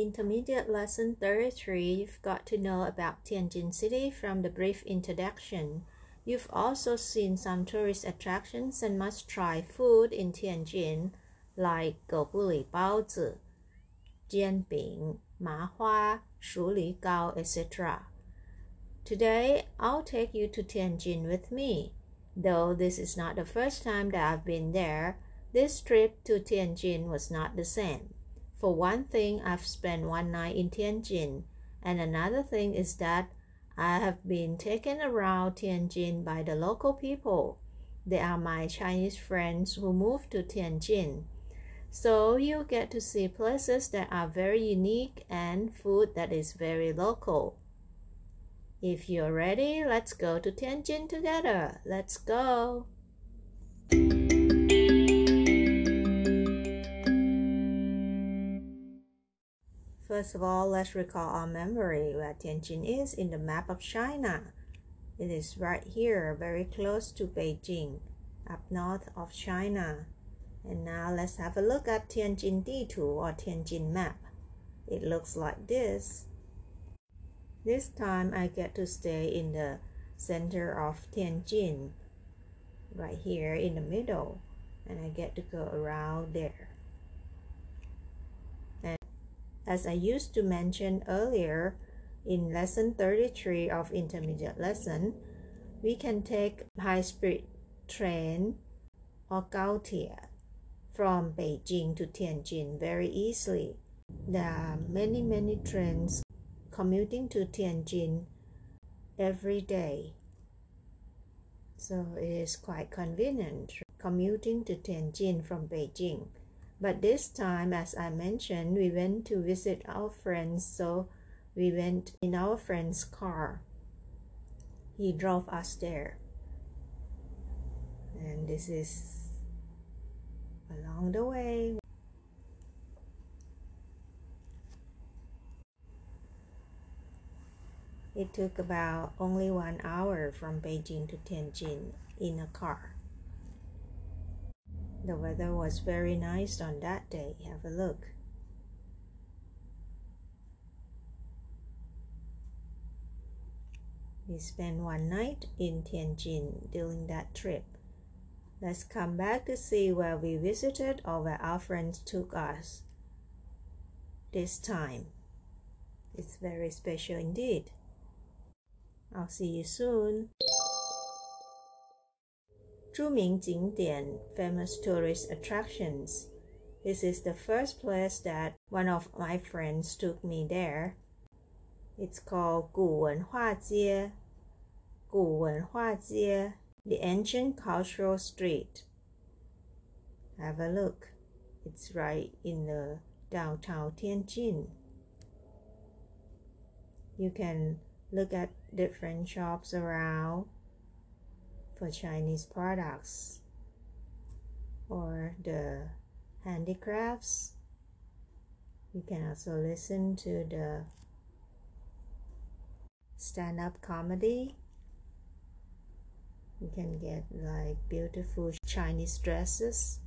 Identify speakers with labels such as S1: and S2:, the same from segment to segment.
S1: Intermediate Lesson 33, you've got to know about Tianjin City from the brief introduction. You've also seen some tourist attractions and must try food in Tianjin, like Goubuli Baozi, Jianbing, Ma Hua, Shuli Gao, etc. Today, I'll take you to Tianjin with me. Though this is not the first time that I've been there, this trip to Tianjin was not the same. For one thing, I've spent one night in Tianjin, and another thing is that I have been taken around Tianjin by the local people. They are my Chinese friends who moved to Tianjin. So you get to see places that are very unique and food that is very local. If you're ready, let's go to Tianjin together. Let's go. First of all, let's recall our memory where Tianjin is in the map of China. It is right here, very close to Beijing, up north of China. And now let's have a look at Tianjin Ditu or Tianjin map. It looks like this. This time I get to stay in the center of Tianjin, right here in the middle, and I get to go around there. As I used to mention earlier in lesson 33 of intermediate lesson, we can take high-speed train or Gaotie from Beijing to Tianjin very easily. There are many, many trains commuting to Tianjin every day. So it is quite convenient commuting to Tianjin from Beijing. But this time, as I mentioned, we went to visit our friends, so we went in our friend's car. He drove us there. And this is along the way. It took about only one hour from Beijing to Tianjin in a car. The weather was very nice on that day. Have a look. We spent one night in Tianjin during that trip. Let's come back to see where we visited or where our friends took us. This time. It's very special indeed. I'll see you soon. 着名景点 famous tourist attractions. This is the first place that one of my friends took me there. It's called 古文化街,古文化街, the ancient cultural street. Have a look. It's right in the downtown Tianjin. You can look at different shops around for Chinese products or the handicrafts. You can also listen to the stand up comedy. You can get like beautiful Chinese dresses.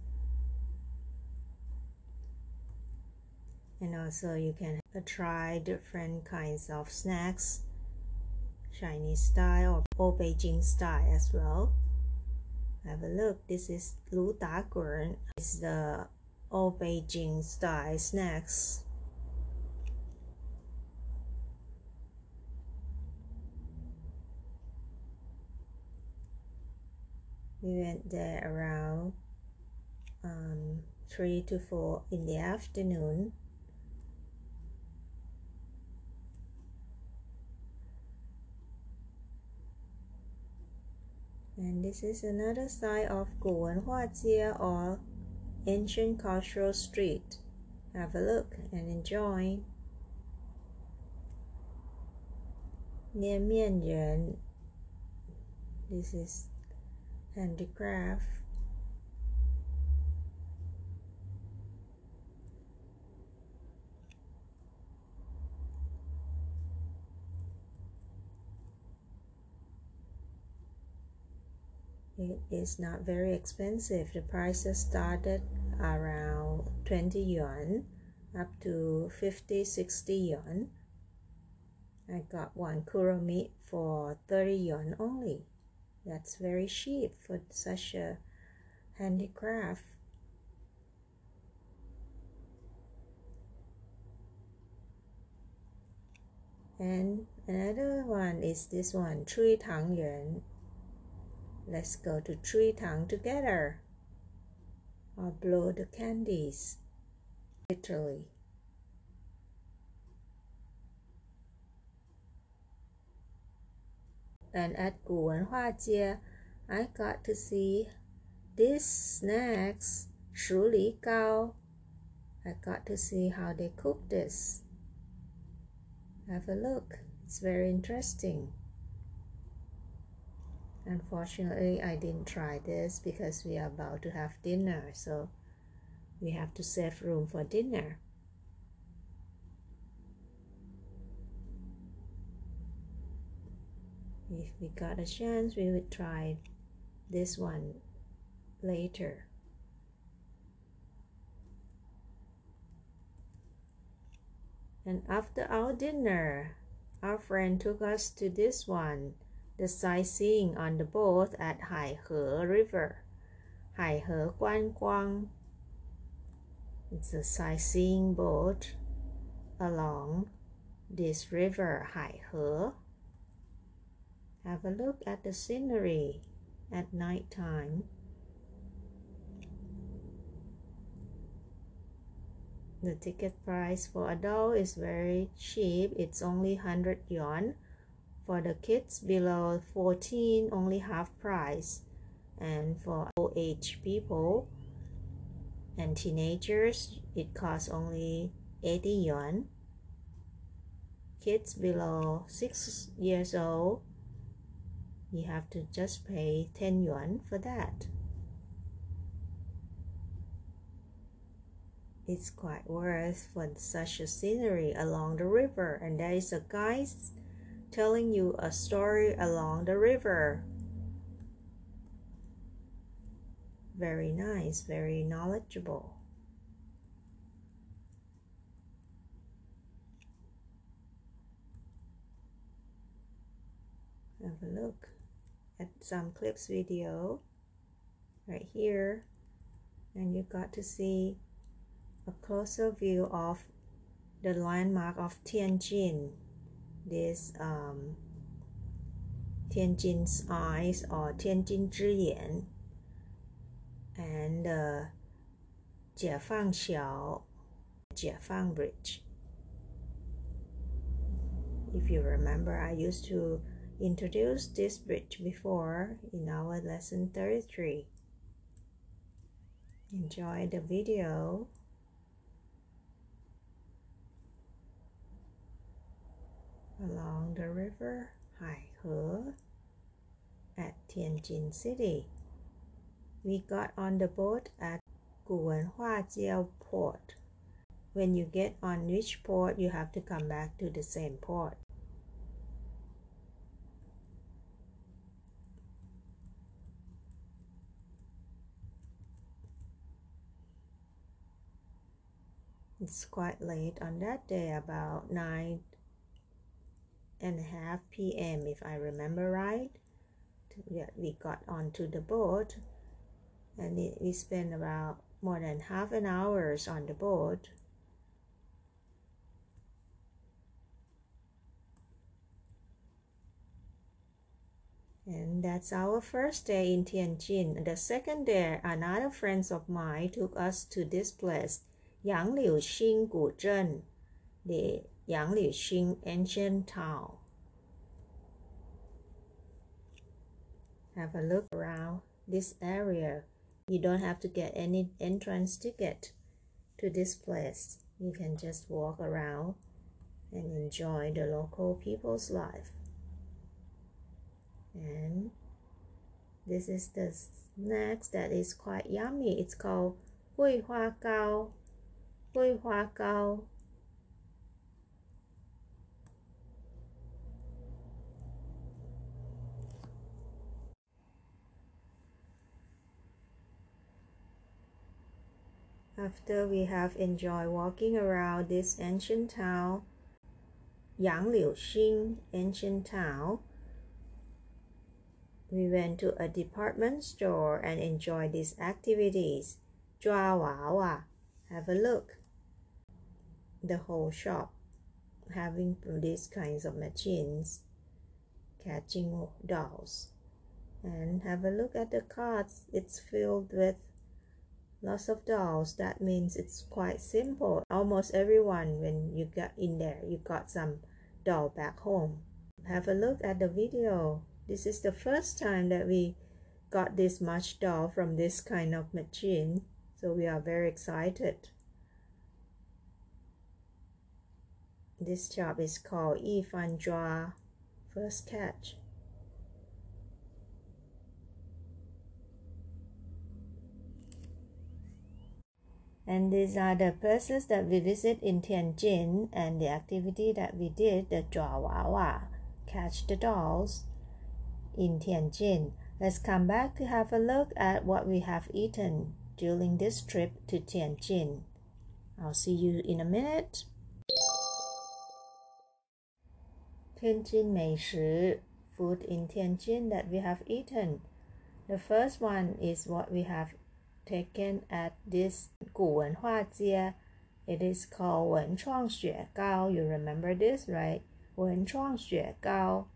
S1: And also, you can try different kinds of snacks Chinese style or old Beijing style as well. Have a look. This is Lu Da Gun. It's the old Beijing style snacks. We went there around um, 3 to 4 in the afternoon. and this is another side of Guwenhua Jie or ancient cultural street have a look and enjoy 捏面人 this is handicraft It is not very expensive. The prices started around 20 yuan up to 50 60 yuan. I got one kuro meat for 30 yuan only. That's very cheap for such a handicraft. And another one is this one Chui Tang Yuan let's go to Tree Town together or blow the candies literally and at Guwenhua Jie, I got to see these snacks, Shu Li Gao. I got to see how they cook this. Have a look. It's very interesting. Unfortunately, I didn't try this because we are about to have dinner, so we have to save room for dinner. if we got a chance we would try this one later and after our dinner our friend took us to this one the sightseeing on the boat at Haihe River Haihe Guanguang it's a sightseeing boat along this river Haihe have a look at the scenery at night time. The ticket price for adult is very cheap. It's only 100 yuan. For the kids below 14, only half price. And for old age people and teenagers, it costs only 80 yuan. Kids below 6 years old, you have to just pay 10 yuan for that. It's quite worth for such a scenery along the river and there is a guide telling you a story along the river. Very nice, very knowledgeable. Have a look at some clips video right here and you got to see a closer view of the landmark of Tianjin this um, Tianjin's eyes or Tianjin Zhiyan and uh, Xiao Jiefang Bridge if you remember I used to introduce this bridge before in our lesson 33. Enjoy the video. Along the river Haihe at Tianjin City. We got on the boat at Guwenhua Jiao port. When you get on which port, you have to come back to the same port. It's quite late on that day, about 9 and a half p.m. if I remember right. We got onto the boat and we spent about more than half an hours on the boat. And that's our first day in Tianjin. The second day, another friends of mine took us to this place, Yangliuqing Guzhen, the Yangliuxing ancient town. Have a look around this area. You don't have to get any entrance ticket to this place. You can just walk around and enjoy the local people's life. And this is the snacks that is quite yummy. It's called 桂花糕,桂花糕. After we have enjoyed walking around this ancient town, Yangliuqing ancient town, we went to a department store and enjoyed these activities. Wawa, have a look. The whole shop having these kinds of machines, catching dolls. And have a look at the carts. It's filled with lots of dolls that means it's quite simple. Almost everyone when you got in there you got some doll back home. Have a look at the video. This is the first time that we got this much doll from this kind of machine so we are very excited. This job is called Yi Fan Jua first catch And these are the places that we visit in Tianjin and the activity that we did, the Wawa, catch the dolls in Tianjin. Let's come back to have a look at what we have eaten during this trip to Tianjin. I'll see you in a minute. Tianjin 美食 food in Tianjin that we have eaten. The first one is what we have taken at this 古文化街. It is called 文创雪糕. You remember this, right? 文创雪糕.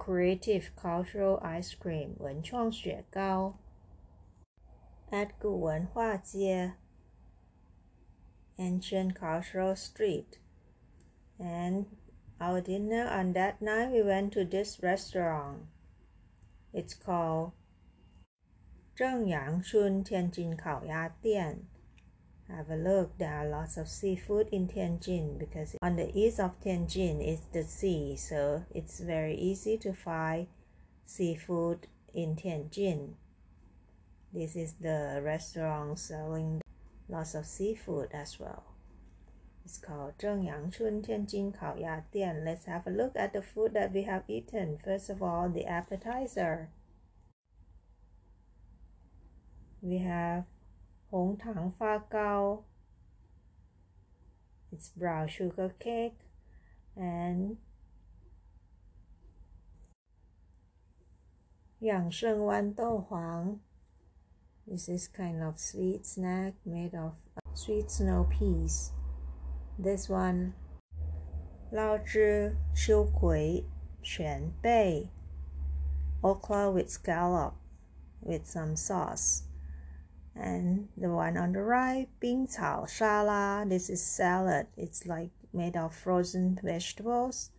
S1: Creative Cultural Ice Cream 文创雪糕 at 古文化街 Ancient Cultural Street and our dinner on that night we went to this restaurant it's called Zheng Have a look, there are lots of seafood in Tianjin because on the east of Tianjin is the sea, so it's very easy to find seafood in Tianjin. This is the restaurant selling lots of seafood as well. It's called Zheng Yangchun Tianjin Kaoya Dian. Let's have a look at the food that we have eaten. First of all, the appetizer. We have Hong Tang Fa Gao. It's brown sugar cake and Yang Sheng Wan Dou Huang. This is kind of sweet snack made of uh, sweet snow peas. This one, Lao Zhi Qiu Kui Quan Bei. Okra with scallop with some sauce and the one on the right 冰草沙拉 this is salad it's like made of frozen vegetables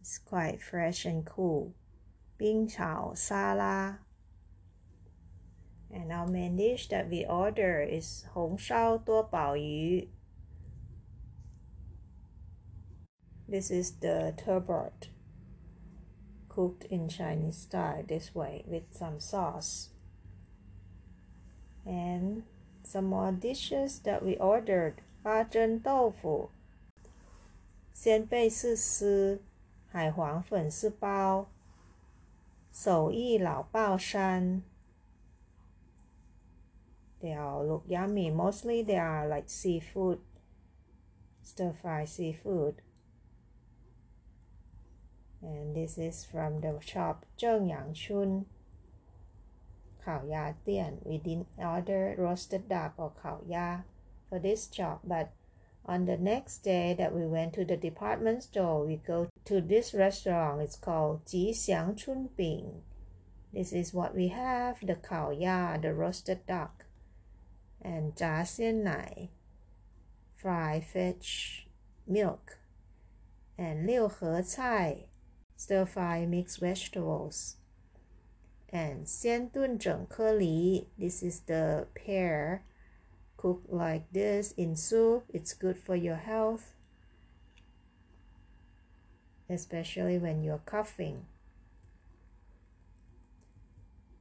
S1: it's quite fresh and cool 冰草沙拉 and our main dish that we order is 红烧多宝鱼 this is the turbot cooked in Chinese style this way with some sauce and some more dishes that we ordered 八珍豆腐、鲜贝丝丝、海黄粉丝包、手艺老爆山。They all look yummy. Mostly they are like seafood, stir fry seafood. And this is from the shop Zheng Yang Chun. Khao. We didn't order roasted duck or Khao for this job, but On the next day that we went to the department store, we go to this restaurant. It's called Ji Xiang Chun Bing. This is what we have: the kao ya, the roasted duck, and jia xian nai, fried fish, milk, and liu he cai, stir fry mixed vegetables, and xian dun zheng ke li. This is the pear cooked like this in soup. It's good for your health, especially when you're coughing.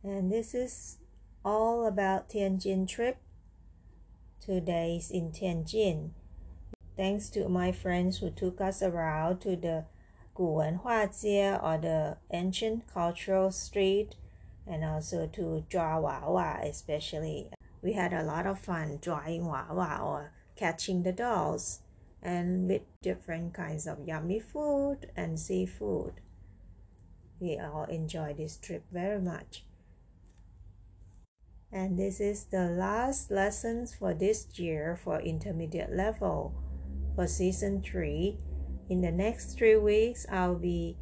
S1: And this is all about Tianjin trip. Two days in Tianjin. Thanks to my friends who took us around to the Guwenhua Jie or the ancient cultural street and also to draw Wawa, especially we had a lot of fun drawing wawa or catching the dolls and with different kinds of yummy food and seafood. We all enjoyed this trip very much. And this is the last lessons for this year for intermediate level for season 3. In the next three weeks, I'll be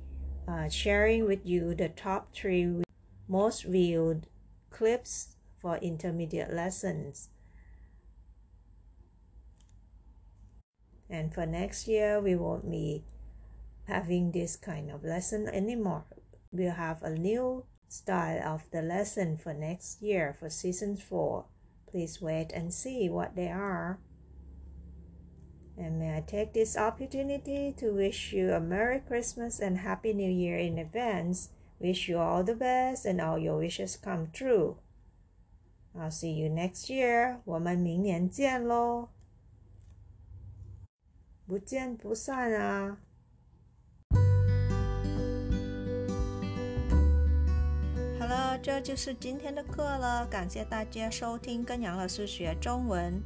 S1: uh, sharing with you the top three most viewed clips for intermediate lessons. And for next year, we won't be having this kind of lesson anymore. We'll have a new style of the lesson for next year for season 4. Please wait and see what they are. And may I take this opportunity to wish you a Merry Christmas and Happy New Year in advance. Wish you all the best and all your wishes come true. I'll see you next year. 我们明年见喽，不见不散啊！好了，这就是今天的课了。感谢大家收听，跟杨老师学中文。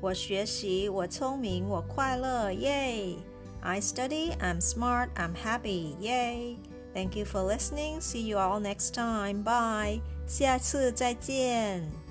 S1: 我学习，我聪明，我快乐，耶！I study, I'm smart, I'm happy, yay! Thank you for listening. See you all next time. Bye. 下次再见。